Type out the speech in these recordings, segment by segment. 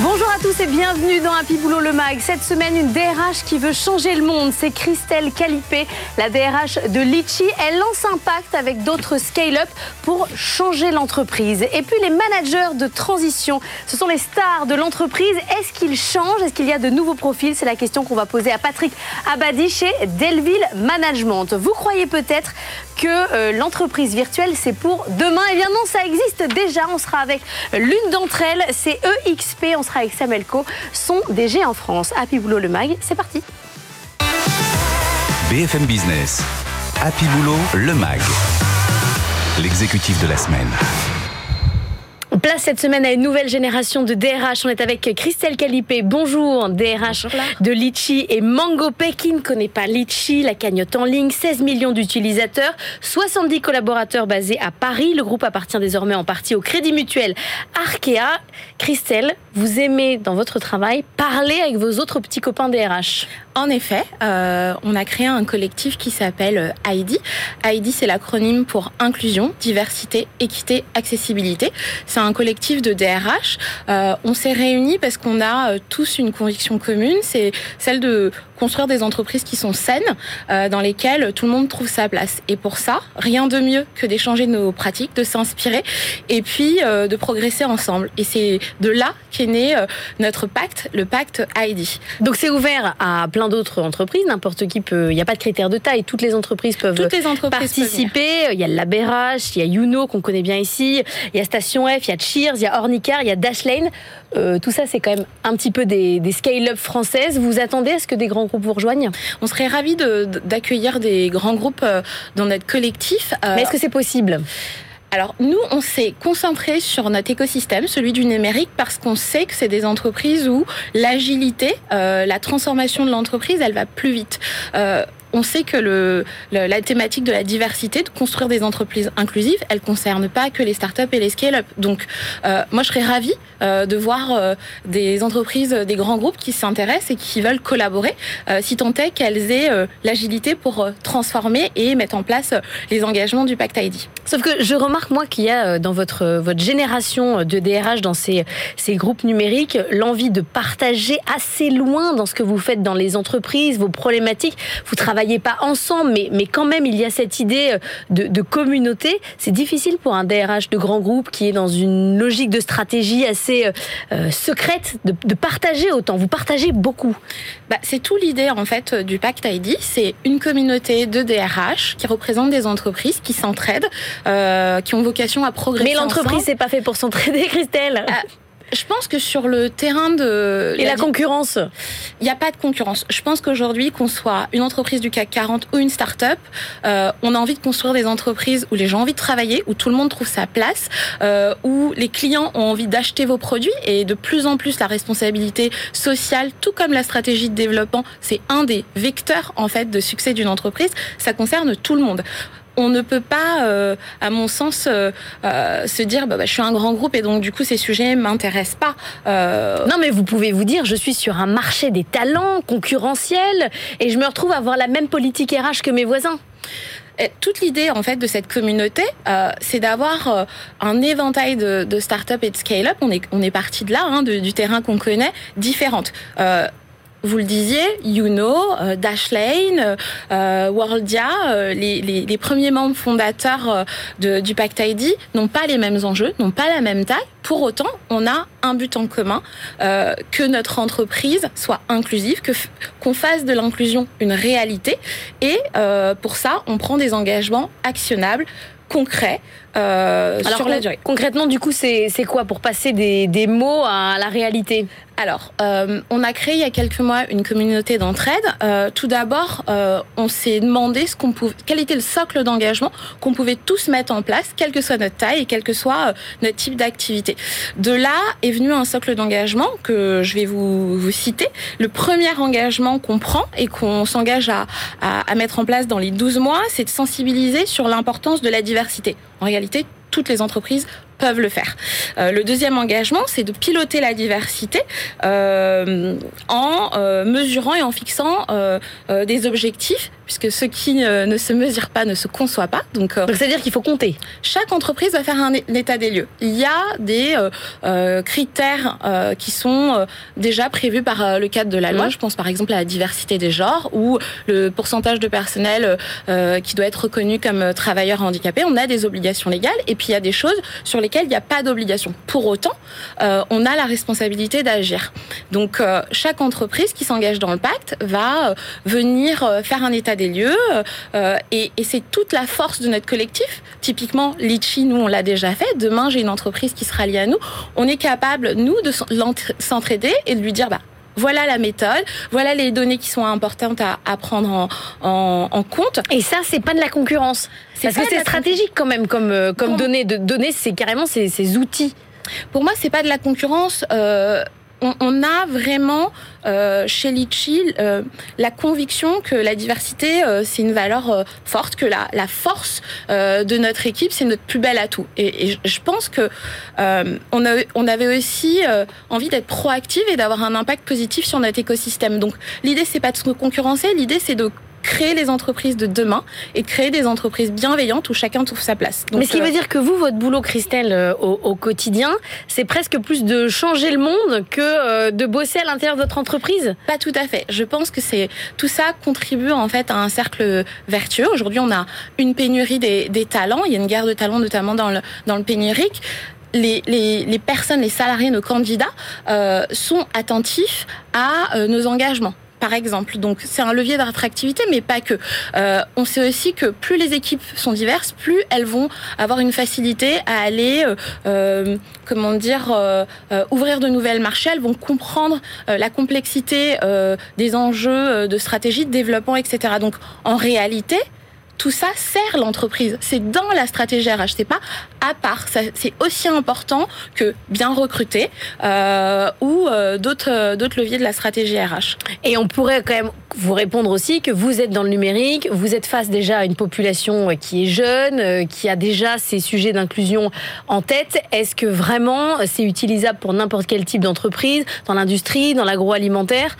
Bonjour à tous et bienvenue dans Happy Boulot le Mag. Cette semaine, une DRH qui veut changer le monde. C'est Christelle Calipé, la DRH de Litchi. Elle lance un pacte avec d'autres scale-up pour changer l'entreprise. Et puis les managers de transition, ce sont les stars de l'entreprise. Est-ce qu'ils changent? Est-ce qu'il y a de nouveaux profils? C'est la question qu'on va poser à Patrick Abadi chez Delville Management. Vous croyez peut-être que euh, l'entreprise virtuelle, c'est pour demain? Eh bien non, ça existe déjà. On sera avec l'une d'entre elles, c'est EXP. Avec Samuel Co, son DG en France. Happy Boulot le Mag, c'est parti. BFM Business, Happy Boulot, le mag, l'exécutif de la semaine. Place cette semaine à une nouvelle génération de DRH. On est avec Christelle Calipé. Bonjour, DRH de Litchi et MangoPay. Qui ne connaît pas Litchi, la cagnotte en ligne, 16 millions d'utilisateurs, 70 collaborateurs basés à Paris. Le groupe appartient désormais en partie au Crédit Mutuel Arkea. Christelle, vous aimez dans votre travail parler avec vos autres petits copains DRH en effet, euh, on a créé un collectif qui s'appelle ID. ID, c'est l'acronyme pour inclusion, diversité, équité, accessibilité. C'est un collectif de DRH. Euh, on s'est réunis parce qu'on a euh, tous une conviction commune, c'est celle de construire des entreprises qui sont saines, euh, dans lesquelles tout le monde trouve sa place. Et pour ça, rien de mieux que d'échanger nos pratiques, de s'inspirer et puis euh, de progresser ensemble. Et c'est de là qu'est né euh, notre pacte, le pacte ID. Donc c'est ouvert à plein d'autres entreprises, n'importe qui peut, il n'y a pas de critère de taille, toutes les entreprises peuvent toutes les entreprises participer. Il y a Labérage, il y a Youno qu'on connaît bien ici, il y a Station F, il y a Cheers, il y a Ornicar, il y a Dashlane. tout ça, c'est quand même un petit peu des, des scale-up françaises. Vous attendez à ce que des grands groupes vous rejoignent? On serait ravis d'accueillir des grands groupes euh, dans notre collectif. Euh, Mais est-ce que c'est possible? Alors nous, on s'est concentré sur notre écosystème, celui du numérique, parce qu'on sait que c'est des entreprises où l'agilité, euh, la transformation de l'entreprise, elle va plus vite on sait que la thématique de la diversité, de construire des entreprises inclusives, elle concerne pas que les startups et les scale-up. Donc, euh, moi, je serais ravie euh, de voir euh, des entreprises, des grands groupes qui s'intéressent et qui veulent collaborer, si tant est qu'elles aient l'agilité pour transformer et mettre en place les engagements du Pacte ID. Sauf que je remarque, moi, qu'il y a dans votre, votre génération de DRH, dans ces, ces groupes numériques, l'envie de partager assez loin dans ce que vous faites dans les entreprises, vos problématiques. Vous travaillez travaillez pas ensemble, mais, mais quand même, il y a cette idée euh, de, communauté. C'est difficile pour un DRH de grand groupe qui est dans une logique de stratégie assez euh, euh, secrète de, partager autant. Vous partagez beaucoup. Bah, c'est tout l'idée en fait du Pacte ID. C'est une communauté de DRH qui représentent des entreprises qui s'entraident, qui ont vocation à progresser. Mais l'entreprise, c'est pas fait pour s'entraider, Christelle. Ah, je pense que sur le terrain de... Et la, concurrence Il n'y a pas de concurrence. Je pense qu'aujourd'hui, qu'on soit une entreprise du CAC 40 ou une start-up, euh, on a envie de construire des entreprises où les gens ont envie de travailler, où tout le monde trouve sa place, euh, où les clients ont envie d'acheter vos produits et de plus en plus la responsabilité sociale, tout comme la stratégie de développement, c'est un des vecteurs en fait de succès d'une entreprise. Ça concerne tout le monde on ne peut pas, euh, à mon sens, euh, euh, se dire bah, bah, je suis un grand groupe et donc du coup ces sujets m'intéressent pas. Non, mais vous pouvez vous dire je suis sur un marché des talents concurrentiel et je me retrouve à avoir la même politique RH que mes voisins. toute l'idée en fait de cette communauté, c'est d'avoir un éventail de, de start-up et de scale-up. On est on est parti de là, hein, du terrain qu'on connaît, différentes vous le disiez, Youno, euh, Dashlane, euh, Worldia, euh, les, premiers membres fondateurs du Pacte ID n'ont pas les mêmes enjeux, n'ont pas la même taille. Pour autant, on a un but en commun, que notre entreprise soit inclusive, que qu'on fasse de l'inclusion une réalité. Et pour ça, on prend des engagements actionnables concrets sur la durée. Concrètement, du coup, c'est quoi pour passer des, des mots à la réalité? Alors, euh, on a créé il y a quelques mois une communauté d'entraide. Euh, tout d'abord, euh, on s'est demandé ce qu'on pouvait, quel était le socle d'engagement qu'on pouvait tous mettre en place, quelle que soit notre taille et quel que soit notre type d'activité. De là est venu un socle d'engagement que je vais vous, vous citer. Le premier engagement qu'on prend et qu'on s'engage à, à, à mettre en place dans les 12 mois, c'est de sensibiliser sur l'importance de la diversité. En réalité, toutes les entreprises peuvent le faire. Euh, le deuxième engagement, c'est de piloter la diversité euh, en euh, mesurant et en fixant des objectifs, puisque ce qui ne se mesure pas ne se conçoit pas. Donc, Donc c'est-à-dire qu'il faut compter. Chaque entreprise va faire un, état des lieux. Il y a des critères qui sont déjà prévus par le cadre de la loi. Mmh. Je pense par exemple à la diversité des genres ou le pourcentage de personnel qui doit être reconnu comme travailleur handicapé. On a des obligations légales et puis il y a des choses sur les il n'y a pas d'obligation. Pour autant, euh, on a la responsabilité d'agir. Donc, euh, chaque entreprise qui s'engage dans le pacte va euh, venir euh, faire un état des lieux euh, et, et c'est toute la force de notre collectif. Typiquement, Litchi, nous, on l'a déjà fait. Demain, j'ai une entreprise qui sera liée à nous. On est capable, nous, de s'entraider et de lui dire, bah, voilà la méthode, voilà les données qui sont importantes à, à prendre en, en, en, compte. Et ça, c'est pas de la concurrence. Parce que c'est stratégique quand même comme, euh, comme données. De données, c'est carrément ces, ces outils. Pour moi, c'est pas de la concurrence. Euh, on, on, a vraiment euh, chez Litchi euh, la conviction que la diversité euh, c'est une valeur euh, forte, que la, la force euh, de notre équipe c'est notre plus bel atout. Et, et je pense que euh, on, a, on avait aussi envie d'être proactive et d'avoir un impact positif sur notre écosystème. Donc l'idée c'est pas de se concurrencer, l'idée c'est de créer les entreprises de demain et créer des entreprises bienveillantes où chacun trouve sa place. Donc, Mais ce qui euh... veut dire que vous, votre boulot, Christelle, euh, au, au, quotidien, c'est presque plus de changer le monde que euh, de bosser à l'intérieur de votre entreprise? Pas tout à fait. Je pense que c'est tout ça contribue en fait à un cercle vertueux. Aujourd'hui, on a une pénurie des, des talents. Il y a une guerre de talents, notamment dans le, dans le pénurique. Les, les, les, personnes, les salariés, nos candidats euh, sont attentifs à euh, nos engagements par exemple. Donc c'est un levier d'attractivité, mais pas que. Euh, on sait aussi que plus les équipes sont diverses, plus elles vont avoir une facilité à aller, euh, euh comment dire, euh, euh, ouvrir de nouvelles marchés. Elles vont comprendre la complexité des enjeux de stratégie, de développement, etc. Donc en réalité, tout ça sert l'entreprise. C'est dans la stratégie RH, c'est pas à part. C'est aussi important que bien recruter euh, ou euh, d'autres d'autres leviers de la stratégie RH. Et on pourrait quand même vous répondre aussi que vous êtes dans le numérique, vous êtes face déjà à une population qui est jeune, euh, qui a déjà ces sujets d'inclusion en tête. Est-ce que vraiment c'est utilisable pour n'importe quel type d'entreprise, dans l'industrie, dans l'agroalimentaire,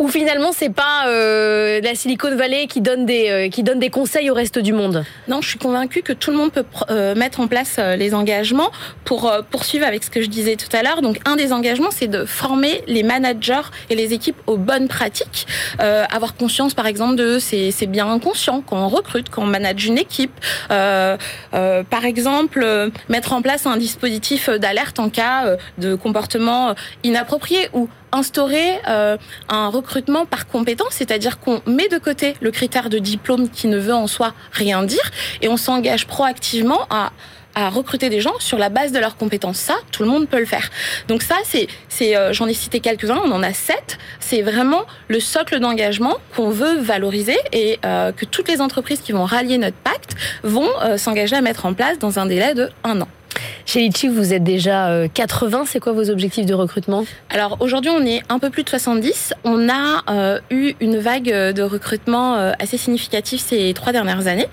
ou finalement c'est pas euh, la Silicon Valley qui donne des euh, qui donne des conseils au reste du monde? Non, je suis convaincue que tout le monde peut euh, mettre en place euh, les engagements pour euh, poursuivre avec ce que je disais tout à l'heure. Donc, un des engagements, c'est de former les managers et les équipes aux bonnes pratiques. Euh, avoir conscience, par exemple, de c'est bien inconscient quand on recrute, quand on manage une équipe. Euh, euh, par exemple, mettre en place un dispositif d'alerte en cas de comportement inapproprié ou instaurer euh, un recrutement par compétence, c'est-à-dire qu'on met de côté le critère de diplôme qui ne veut en soi rien dire et on s'engage proactivement à à recruter des gens sur la base de leurs compétences. Ça, tout le monde peut le faire. Donc ça, c'est, euh, j'en ai cité quelques-uns, on en a sept. C'est vraiment le socle d'engagement qu'on veut valoriser et euh, que toutes les entreprises qui vont rallier notre pacte vont euh, s'engager à mettre en place dans un délai de un an. Chez Litchi, vous êtes déjà 80. C'est quoi vos objectifs de recrutement? Alors aujourd'hui, on est un peu plus de 70. On a euh, eu une vague de recrutement euh, assez significative ces trois dernières années.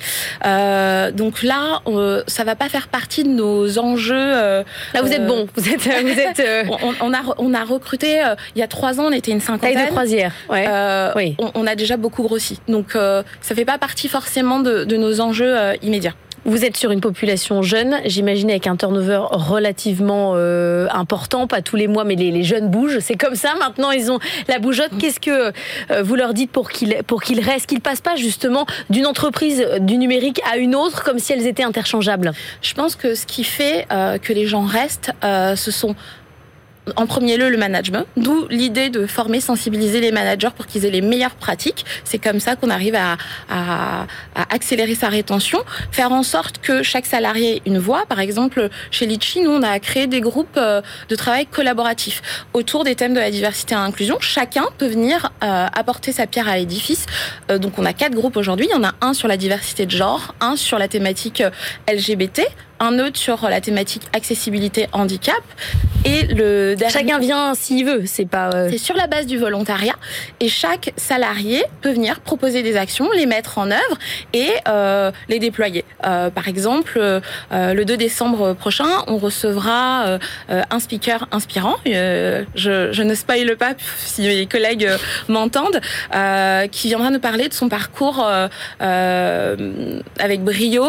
Euh, donc là, euh, ça va pas faire partie de nos enjeux. là, vous êtes bon. Vous êtes. Vous êtes on, on, a on a recruté il y a trois ans, on était une cinquantaine. Taille de croisière. Ouais. oui. On, on, a déjà beaucoup grossi. Donc ça fait pas partie forcément de, de nos enjeux immédiats. Vous êtes sur une population jeune, j'imagine avec un turnover relativement euh, important, pas tous les mois, mais les, jeunes bougent. C'est comme ça. Maintenant, ils ont la bougeotte. Qu'est-ce que euh, vous leur dites pour qu'ils pour qu'ils restent, qu'ils passent pas justement d'une entreprise du numérique à une autre comme si elles étaient interchangeables? Je pense que ce qui fait euh, que les gens restent, ce sont en premier lieu le management, d'où l'idée de former, sensibiliser les managers pour qu'ils aient les meilleures pratiques. C'est comme ça qu'on arrive à, à, à, accélérer sa rétention, faire en sorte que chaque salarié ait une voix. Par exemple, chez Litchi, nous, on a créé des groupes euh, de travail collaboratifs autour des thèmes de la diversité et l'inclusion. Chacun peut venir euh, apporter sa pierre à l'édifice. Euh, donc, on a quatre groupes aujourd'hui. Il y en a un sur la diversité de genre, un sur la thématique LGBT, un autre sur la thématique accessibilité handicap. Et le dernier... chacun vient s'il veut c'est pas euh... c'est sur la base du volontariat. Et chaque salarié peut venir proposer des actions les mettre en œuvre et euh, les déployer. Euh, par exemple le 2 décembre prochain on recevra un speaker inspirant. Je, je, ne spoile pas si mes collègues m'entendent qui viendra nous parler de son parcours avec brio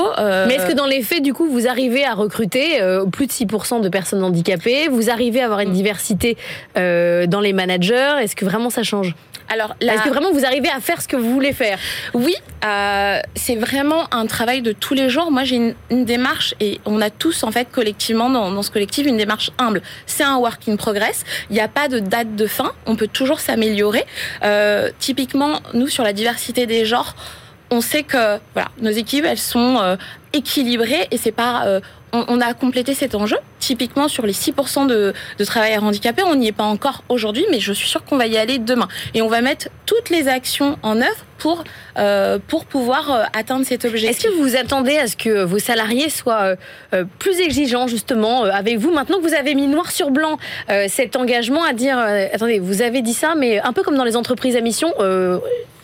mais est-ce que dans les faits du coup vous arrivez arrivez à recruter euh, plus de 6% de personnes handicapées, vous arrivez à avoir une diversité euh, dans les managers, est-ce que vraiment ça change? Alors, la... est-ce que vraiment vous arrivez à faire ce que vous voulez faire? Oui, euh, c'est vraiment un travail de tous les jours. Moi, j'ai une, une, démarche et on a tous en fait collectivement dans, dans ce collectif une démarche humble. C'est un work in progress. Il n'y a pas de date de fin. On peut toujours s'améliorer. Euh, typiquement, nous sur la diversité des genres on sait que voilà, nos équipes, elles sont euh, équilibrées et c'est pas. Euh, on, a complété cet enjeu. Typiquement sur les 6% de, de travailleurs handicapés, on n'y est pas encore aujourd'hui, mais je suis sûre qu'on va y aller demain. Et on va mettre toutes les actions en œuvre pour euh, pour pouvoir atteindre cet objectif. Est-ce que vous attendez à ce que vos salariés soient plus exigeants justement avec vous maintenant que vous avez mis noir sur blanc cet engagement à dire attendez vous avez dit ça mais un peu comme dans les entreprises à mission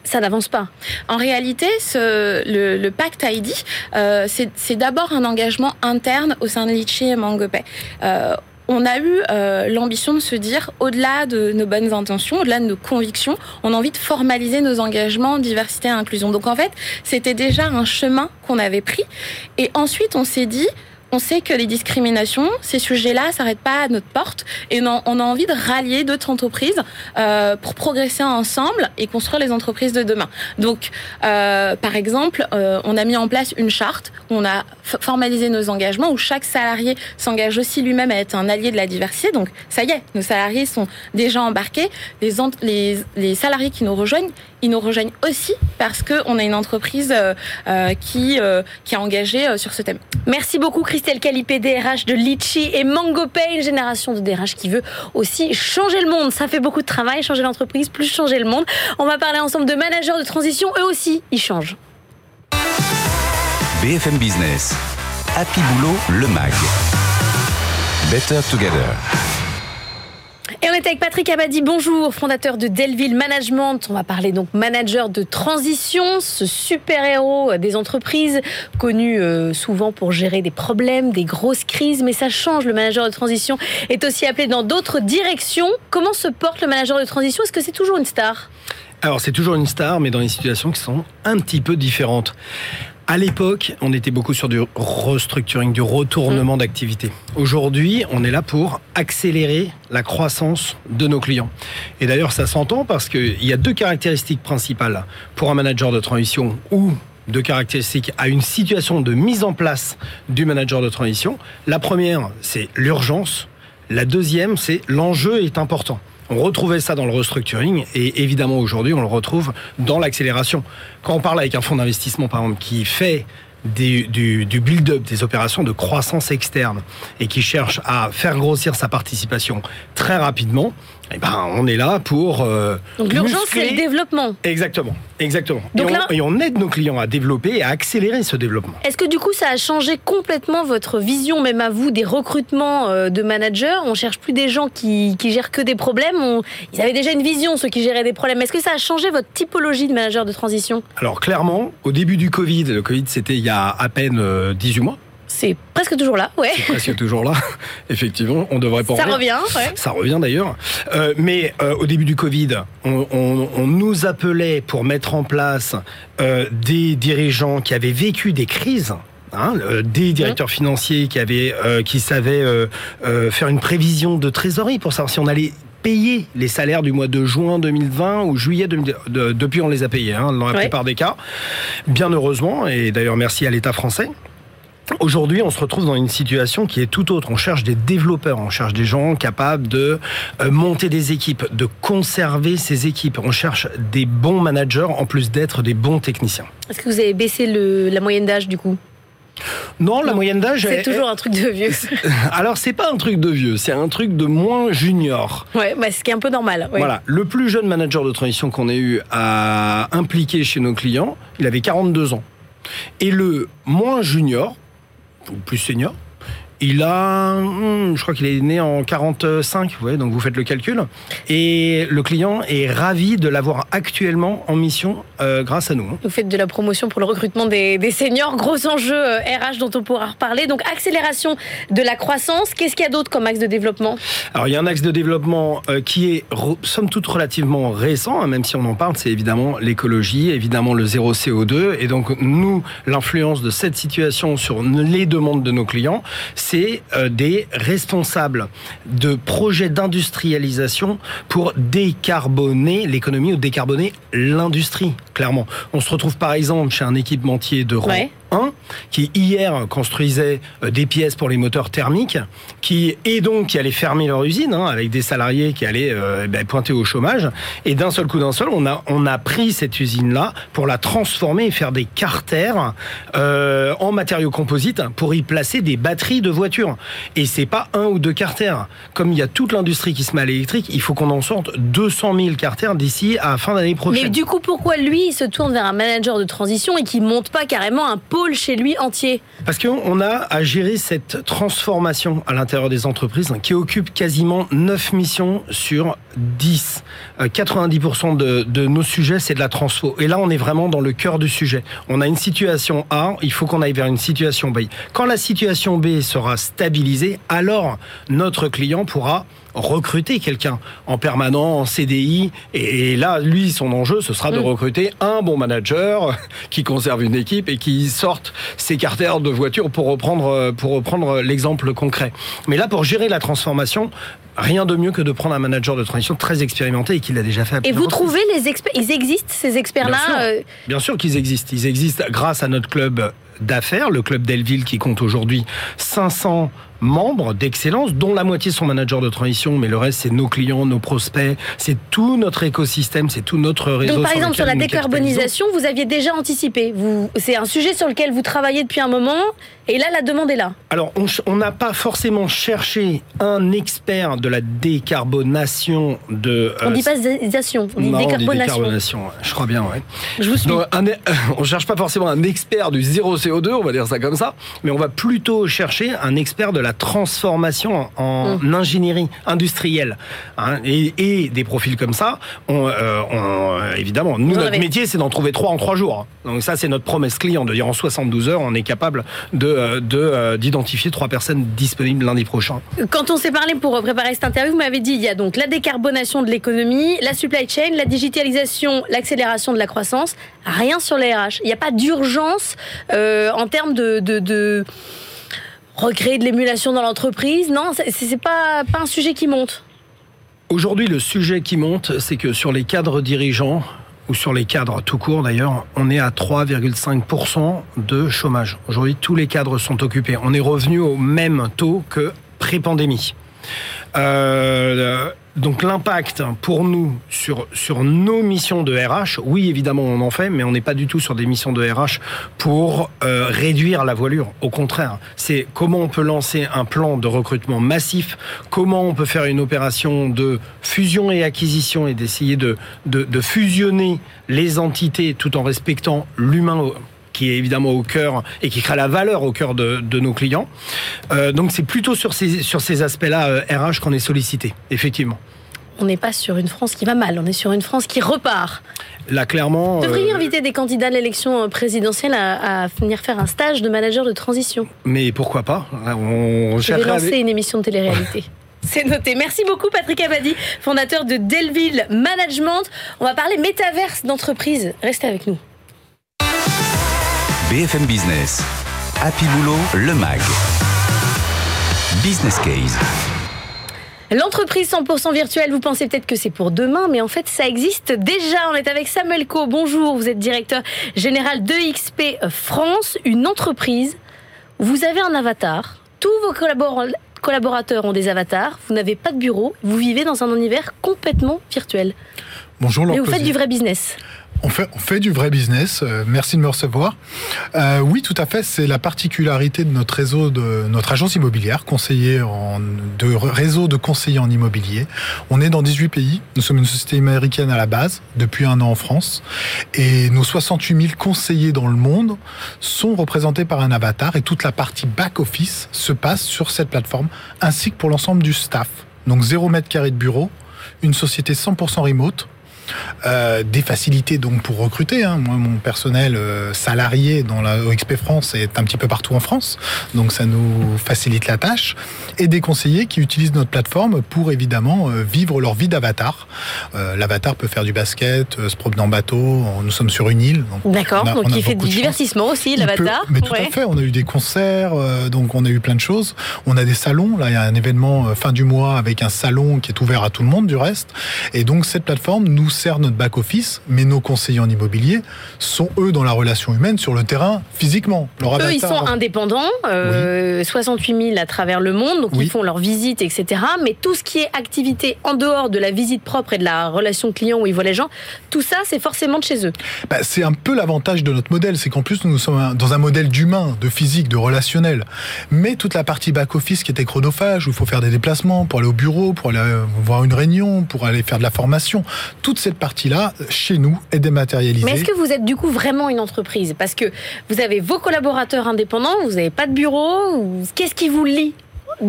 ça n'avance pas. En réalité, ce, le, le, pacte ID, euh, c'est d'abord un engagement interne au sein de Litchi et Mangopay. Euh, on a eu euh, l'ambition de se dire, au-delà de nos bonnes intentions, au-delà de nos convictions, on a envie de formaliser nos engagements diversité et inclusion. Donc en fait, c'était déjà un chemin qu'on avait pris. Et ensuite, on s'est dit, on sait que les discriminations, ces sujets-là, s'arrêtent pas à notre porte et on a envie de rallier d'autres entreprises euh, pour progresser ensemble et construire les entreprises de demain. Donc, euh, par exemple, euh, on a mis en place une charte, on a formalisé nos engagements où chaque salarié s'engage aussi lui-même à être un allié de la diversité. Donc, ça y est, nos salariés sont déjà embarqués. Les salariés qui nous rejoignent, ils nous rejoignent aussi parce qu'on a une entreprise euh, euh, qui, euh, qui est engagée sur ce thème. Merci beaucoup Christelle Calipé, DRH de Litchi et MangoPay, une génération de DRH qui veut aussi changer le monde. Ça fait beaucoup de travail, changer l'entreprise, plus changer le monde. On va parler ensemble de managers de transition, eux aussi, ils changent. BFM Business, Happy Boulot, le MAG. Better Together. Et on est avec Patrick Abadi, bonjour, fondateur de Delville Management. On va parler donc manager de transition, ce super-héros des entreprises, connu euh, souvent pour gérer des problèmes, des grosses crises, mais ça change. Le manager de transition est aussi appelé dans d'autres directions. Comment se porte le manager de transition? Est-ce que c'est toujours une star? Alors c'est toujours une star, mais dans des situations qui sont un petit peu différentes. À l'époque, on était beaucoup sur du restructuring, du retournement mmh. d'activité. Aujourd'hui, on est là pour accélérer la croissance de nos clients. Et d'ailleurs, ça s'entend parce qu'il y a deux caractéristiques principales pour un manager de transition ou deux caractéristiques à une situation de mise en place du manager de transition. La première, c'est l'urgence. La deuxième, c'est l'enjeu est important. On retrouvait ça dans le restructuring et évidemment aujourd'hui on le retrouve dans l'accélération. Quand on parle avec un fonds d'investissement par exemple qui fait du, du build-up, des opérations de croissance externe et qui cherche à faire grossir sa participation très rapidement, eh ben, on est là pour. Euh, Donc l'urgence, c'est le développement. Exactement, exactement. Donc et, on, là... et, on, aide nos clients à développer et à accélérer ce développement. Est-ce que du coup, ça a changé complètement votre vision, même à vous, des recrutements euh, de managers? On cherche plus des gens qui, qui gèrent que des problèmes. On... Ils avaient déjà une vision, ceux qui géraient des problèmes. Est-ce que ça a changé votre typologie de manager de transition? Alors clairement, au début du Covid, le Covid c'était il y a à peine euh, 18 mois c'est presque toujours là, ouais. C'est presque toujours là, effectivement. On devrait pas. Ça revient, ouais. Ça revient d'ailleurs. Euh, mais euh, au début du Covid, on, on, on, nous appelait pour mettre en place euh, des dirigeants qui avaient vécu des crises. Hein, des directeurs financiers qui avaient, qui savaient faire une prévision de trésorerie pour savoir si on allait payer les salaires du mois de juin 2020 ou juillet 2000, de, depuis on les a payés hein, dans la ouais. plupart des cas bien heureusement et d'ailleurs merci à l'État français Aujourd'hui, on se retrouve dans une situation qui est tout autre. On cherche des développeurs, on cherche des gens capables de euh, monter des équipes, de conserver ces équipes. On cherche des bons managers en plus d'être des bons techniciens. Est-ce que vous avez baissé le, la moyenne d'âge du coup? Non, la moyenne d'âge. C'est toujours un truc de vieux. Alors, c'est pas un truc de vieux, c'est un truc de moins junior. Ouais, bah, ce qui est un peu normal. Voilà. Le plus jeune manager de transition qu'on ait eu à impliquer chez nos clients, il avait 42 ans. Et le moins junior, ou plus senior, il a, hmm, je crois qu'il est né en 45, vous voyez, donc vous faites le calcul. Et le client est ravi de l'avoir actuellement en mission euh, grâce à nous. Hein. Vous faites de la promotion pour le recrutement des, seniors, gros enjeu RH euh, dont on pourra reparler. Donc accélération de la croissance. Qu'est-ce qu'il y a d'autre comme axe de développement? Alors il y a un axe de développement euh, qui est somme toute relativement récent, hein, même si on en parle, c'est évidemment l'écologie, évidemment le zéro CO2. Et donc nous, l'influence de cette situation sur les demandes de nos clients, c'est euh, des responsables de projets d'industrialisation pour décarboner l'économie ou décarboner l'industrie, clairement. On se retrouve par exemple chez un équipementier de rang qui hier construisait euh, des pièces pour les moteurs thermiques, qui et donc qui allait fermer leur usine hein, avec des salariés qui allaient euh, ben, pointer au chômage. Et d'un seul coup, d'un seul, on a on a pris cette usine là pour la transformer et faire des carters euh, en matériaux composites pour y placer des batteries de voitures. Et c'est pas un ou deux carters. Comme il y a toute l'industrie qui se met à l'électrique, il faut qu'on en sorte 200 000 carters d'ici à fin d'année prochaine. Mais du coup, pourquoi lui il se tourne vers un manager de transition et qui monte pas carrément un chez lui entier Parce qu'on a à gérer cette transformation à l'intérieur des entreprises qui occupe quasiment 9 missions sur 10. 90% euh, de, de, nos sujets, c'est de la transfo. Et là, on est vraiment dans le cœur du sujet. On a une situation A, il faut qu'on aille vers une situation B. Quand la situation B sera stabilisée, alors notre client pourra recruter quelqu'un en permanent, en CDI. Et, là, lui, son enjeu, ce sera de mm. recruter un bon manager qui conserve une équipe et qui sorte ses carters de voiture pour reprendre, pour reprendre l'exemple concret. Mais là, pour gérer la transformation, rien de mieux que de prendre un manager de transition très expérimenté et qui l'a déjà fait. et vous trouvez les experts Ils existent ces experts-là euh Bien sûr, qu'ils existent. Ils existent grâce à notre club d'affaires, le club Delville qui compte aujourd'hui 500 membres d'excellence, dont la moitié sont managers de transition, mais le reste, c'est nos clients, nos prospects, c'est tout notre écosystème, c'est tout notre réseau. Donc, par exemple, sur la décarbonisation, vous aviez déjà anticipé. Vous, c'est un sujet sur lequel vous travaillez depuis un moment, et là, la demande est là. Alors, on n'a pas forcément cherché un expert de la décarbonation de. on dit pas zation, on dit décarbonation. Je crois bien, ouais. Je vous suis. on cherche pas forcément un expert du zéro CO2, on va dire ça comme ça, mais on va plutôt chercher un expert de la transformation en mmh. ingénierie industrielle. Hein, et, des profils comme ça, on, euh, évidemment, nous, notre métier, c'est d'en trouver trois en trois jours. Donc ça, c'est notre promesse client, de dire en 72 heures, on est capable de euh, euh, d'identifier trois personnes disponibles lundi prochain. Quand on s'est parlé pour préparer cette interview, vous m'avez dit il y a donc la décarbonation de l'économie, la supply chain, la digitalisation, l'accélération de la croissance. Rien sur les RH. Il n'y a pas d'urgence en termes de, de recréer de l'émulation dans l'entreprise. Non, c'est pas, pas un sujet qui monte. Aujourd'hui, le sujet qui monte, c'est que sur les cadres dirigeants, ou sur les cadres tout court d'ailleurs, on est à 3,5% de chômage. Aujourd'hui, tous les cadres sont occupés. On est revenu au même taux que pré-pandémie. Euh, donc l'impact pour nous sur, sur nos missions de RH, oui évidemment on en fait, mais on n'est pas du tout sur des missions de RH pour euh, réduire la voilure. Au contraire, c'est comment on peut lancer un plan de recrutement massif, comment on peut faire une opération de fusion et acquisition et d'essayer de, de, de fusionner les entités tout en respectant l'humain qui est évidemment au cœur et qui crée la valeur au cœur de, nos clients. Euh, donc c'est plutôt sur ces, sur ces aspects-là RH euh, qu'on est sollicité, effectivement. On n'est pas sur une France qui va mal, on est sur une France qui repart. Là, clairement. Vous devriez euh, inviter des candidats à l'élection présidentielle à, venir faire un stage de manager de transition. Mais pourquoi pas on Je vais lancer une émission de télé-réalité. C'est noté. Merci beaucoup Patrick Abadi, fondateur de Delville Management. On va parler métaverse d'entreprise. Restez avec nous. BFM Business. Happy Boulot, le MAG. Business Case. L'entreprise 100% virtuelle, vous pensez peut-être que c'est pour demain, mais en fait, ça existe déjà. On est avec Samuel Co. Bonjour, vous êtes directeur général de XP France, une entreprise Vous avez un avatar, tous vos collaborateurs ont des avatars, vous n'avez pas de bureau, vous vivez dans un univers complètement virtuel. Bonjour, Et vous faites du vrai business. On fait, du vrai business. Euh, merci de me recevoir. Euh, oui, tout à fait. C'est la particularité de notre réseau, de notre agence immobilière, conseiller en, de réseau de conseillers en immobilier. On est dans 18 pays. Nous sommes une société américaine à la base, depuis un an en France. Et nos 68 000 conseillers dans le monde sont représentés par un avatar et toute la partie back-office se passe sur cette plateforme, ainsi que pour l'ensemble du staff. Donc 0 mètre carré de bureau, une société 100% remote, euh, des facilités donc pour recruter. Hein. Moi, mon personnel euh, salarié dans la OXP France est un petit peu partout en France, donc ça nous facilite la tâche. Et des conseillers qui utilisent notre plateforme pour évidemment euh, vivre leur vie d'avatar. L'avatar peut faire du basket, se promener en bateau. Nous sommes sur une île. D'accord, donc, il fait du divertissement aussi, l'avatar. Mais tout à fait, on a eu des concerts, donc on a eu plein de choses. On a des salons. Là, il y a un événement fin du mois avec un salon qui est ouvert à tout le monde du reste. Et donc cette plateforme nous sert notre back-office, mais nos conseillers en immobilier sont, eux, dans la relation humaine, sur le terrain, physiquement. eux, ils sont indépendants, 68 000 euh, à travers le monde, donc ils font leurs visites, etc. Mais tout ce qui est activité en dehors de la visite propre et de la relation client où ils voient les gens, tout ça, c'est forcément de chez eux. Bah, c'est un peu l'avantage de notre modèle, c'est qu'en plus, nous sommes dans un modèle d'humain, de physique, de relationnel. Mais toute la partie back-office qui était chronophage, où il faut faire des déplacements pour aller au bureau, pour aller euh, voir une réunion, pour aller faire de la formation, toute cette partie-là, chez nous, est dématérialisée. Mais est-ce que vous êtes du coup vraiment une entreprise? Parce que vous avez vos collaborateurs indépendants, vous n'avez pas de bureau. Qu'est-ce qui vous lie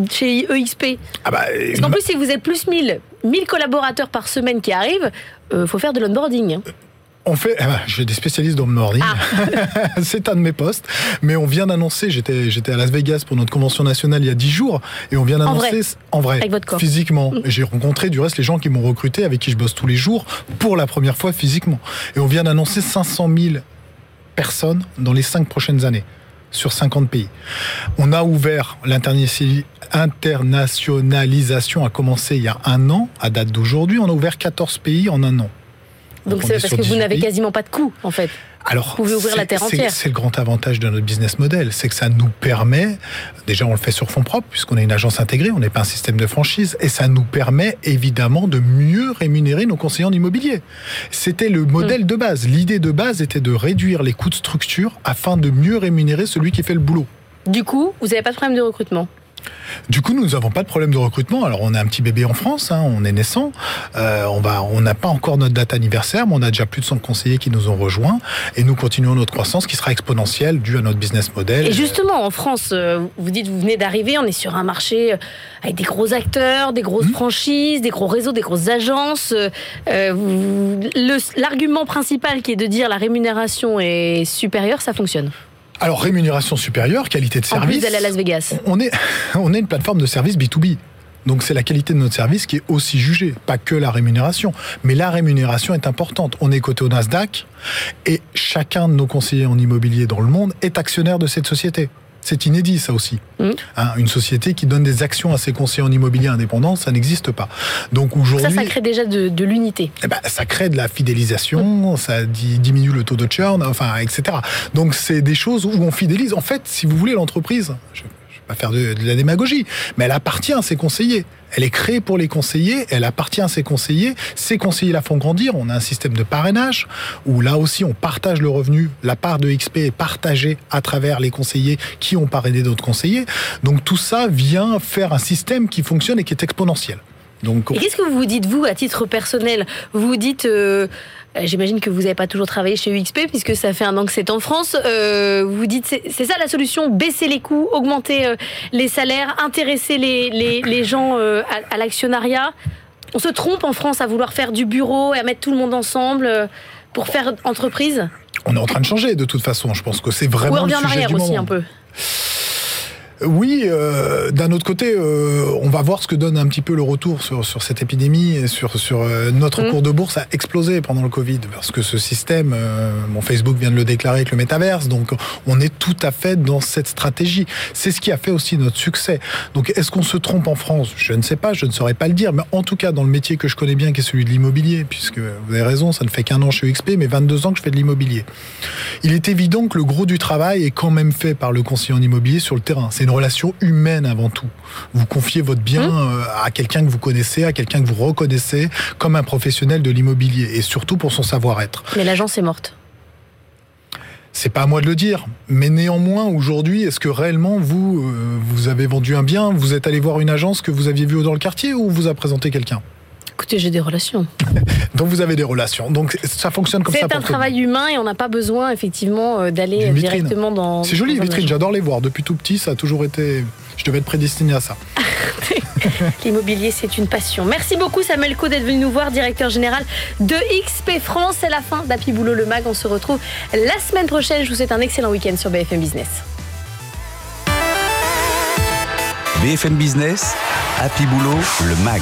chez EXP ah bah, Parce qu'en plus, si vous êtes plus 1000, 1000 collaborateurs par semaine qui arrivent, il euh, faut faire de l'onboarding. On fait, eh ben, j'ai des spécialistes dans le morning. Ah. c'est un de mes postes. Mais on vient d'annoncer, j'étais, j'étais à Las Vegas pour notre convention nationale il y a dix jours, et on vient d'annoncer en vrai, Avec votre corps. physiquement. Mm. J'ai rencontré du reste les gens qui m'ont recruté, avec qui je bosse tous les jours, pour la première fois physiquement. Et on vient d'annoncer 500 000 personnes dans les cinq prochaines années sur 50 pays. On a ouvert l'internationalisation a commencé il y a un an, à date d'aujourd'hui, on a ouvert 14 pays en un an. Donc c'est parce que vous n'avez quasiment pas de coûts, en fait. Alors, vous pouvez ouvrir la terre entière. C'est le grand avantage de notre business model, c'est que ça nous permet, déjà on le fait sur fonds propres, puisqu'on est une agence intégrée, on n'est pas un système de franchise, et ça nous permet évidemment de mieux rémunérer nos conseillers en immobilier. C'était le modèle mm. de base. L'idée de base était de réduire les coûts de structure afin de mieux rémunérer celui qui fait le boulot. Du coup, vous n'avez pas de problème de recrutement? Du coup, nous n'avons pas de problème de recrutement. Alors, on a un petit bébé en France, hein, on est naissant. Euh, on va, on n'a pas encore notre date anniversaire, mais on a déjà plus de 100 conseillers qui nous ont rejoints. Et nous continuons notre croissance qui sera exponentielle due à notre business model. Et justement, en France, euh, vous dites, vous venez d'arriver, on est sur un marché euh, avec des gros acteurs, des grosses mmh. franchises, des gros réseaux, des grosses agences. L'argument principal qui est de dire la rémunération est supérieure, ça fonctionne. Alors, rémunération supérieure, qualité de service. En plus d'aller à Las Vegas. On est, on est une plateforme de service B2B. Donc c'est la qualité de notre service qui est aussi jugée, pas que la rémunération. Mais la rémunération est importante. On est coté au Nasdaq et chacun de nos conseillers en immobilier dans le monde est actionnaire de cette société. C'est inédit, ça aussi. Mmh. Hein, une société qui donne des actions à ses conseillers en immobilier indépendants, ça n'existe pas. Donc aujourd'hui, ça, ça crée déjà de, l'unité. Eh ben, ça crée de la fidélisation, mmh. ça diminue le taux de churn, enfin, etc. Donc c'est des choses où on fidélise. En fait, si vous voulez, l'entreprise, pas faire de, la démagogie, mais elle appartient à ses conseillers. Elle est créée pour les conseillers, elle appartient à ses conseillers. Ces conseillers la font grandir. On a un système de parrainage où là aussi on partage le revenu. La part de XP est partagée à travers les conseillers qui ont parrainé d'autres conseillers. Donc tout ça vient faire un système qui fonctionne et qui est exponentiel. Donc, et qu'est-ce que vous dites, vous, à titre personnel? Vous dites, euh, euh, j'imagine que vous n'avez pas toujours travaillé chez UXP puisque ça fait un an que c'est en France. Euh, vous dites c'est ça la solution baisser les coûts, augmenter euh, les salaires, intéresser les, les, gens à, l'actionnariat. On se trompe en France à vouloir faire du bureau et à mettre tout le monde ensemble pour faire entreprise? On est en train de changer de toute façon. Je pense que c'est vraiment. Ou on revient en arrière aussi un peu Oui, euh, d'un autre côté, euh, on va voir ce que donne un petit peu le retour sur, sur cette épidémie et sur, sur euh, notre Mhm. cours de bourse a explosé pendant le Covid parce que ce système, euh, mon Facebook vient de le déclarer avec le métaverse, donc on est tout à fait dans cette stratégie. C'est ce qui a fait aussi notre succès. Donc est-ce qu'on se trompe en France? Je ne sais pas, je ne saurais pas le dire, mais en tout cas dans le métier que je connais bien, qui est celui de l'immobilier, puisque vous avez raison, ça ne fait qu'un an chez XP, mais 22 ans que je fais de l'immobilier. Il est évident que le gros du travail est quand même fait par le conseiller en immobilier sur le terrain. C'est une relation humaine avant tout. Vous confiez votre bien euh, à quelqu'un que vous connaissez, à quelqu'un que vous reconnaissez comme un professionnel de l'immobilier et surtout pour son savoir-être. Mais l'agence est morte. C'est pas à moi de le dire, mais néanmoins aujourd'hui, est-ce que réellement vous euh, vous avez vendu un bien, vous êtes allé voir une agence que vous aviez vue dans le quartier ou vous a présenté quelqu'un? Écoutez, j'ai des relations. Donc vous avez des relations. Donc ça fonctionne comme ça C'est pour un tout travail humain et on n'a pas besoin effectivement euh, d'aller directement dans. C'est joli les vitrines, j'adore les voir. Depuis tout petit, ça a toujours été. Je devais être prédestiné à ça. L'immobilier, c'est une passion. Merci beaucoup Samuel Co d'être venu nous voir, directeur général de XP France. C'est la fin d'Happy Boulot le Mag. On se retrouve la semaine prochaine. Je vous souhaite un excellent week-end sur BFM Business. BFM Business, Happy Boulot, le MAG.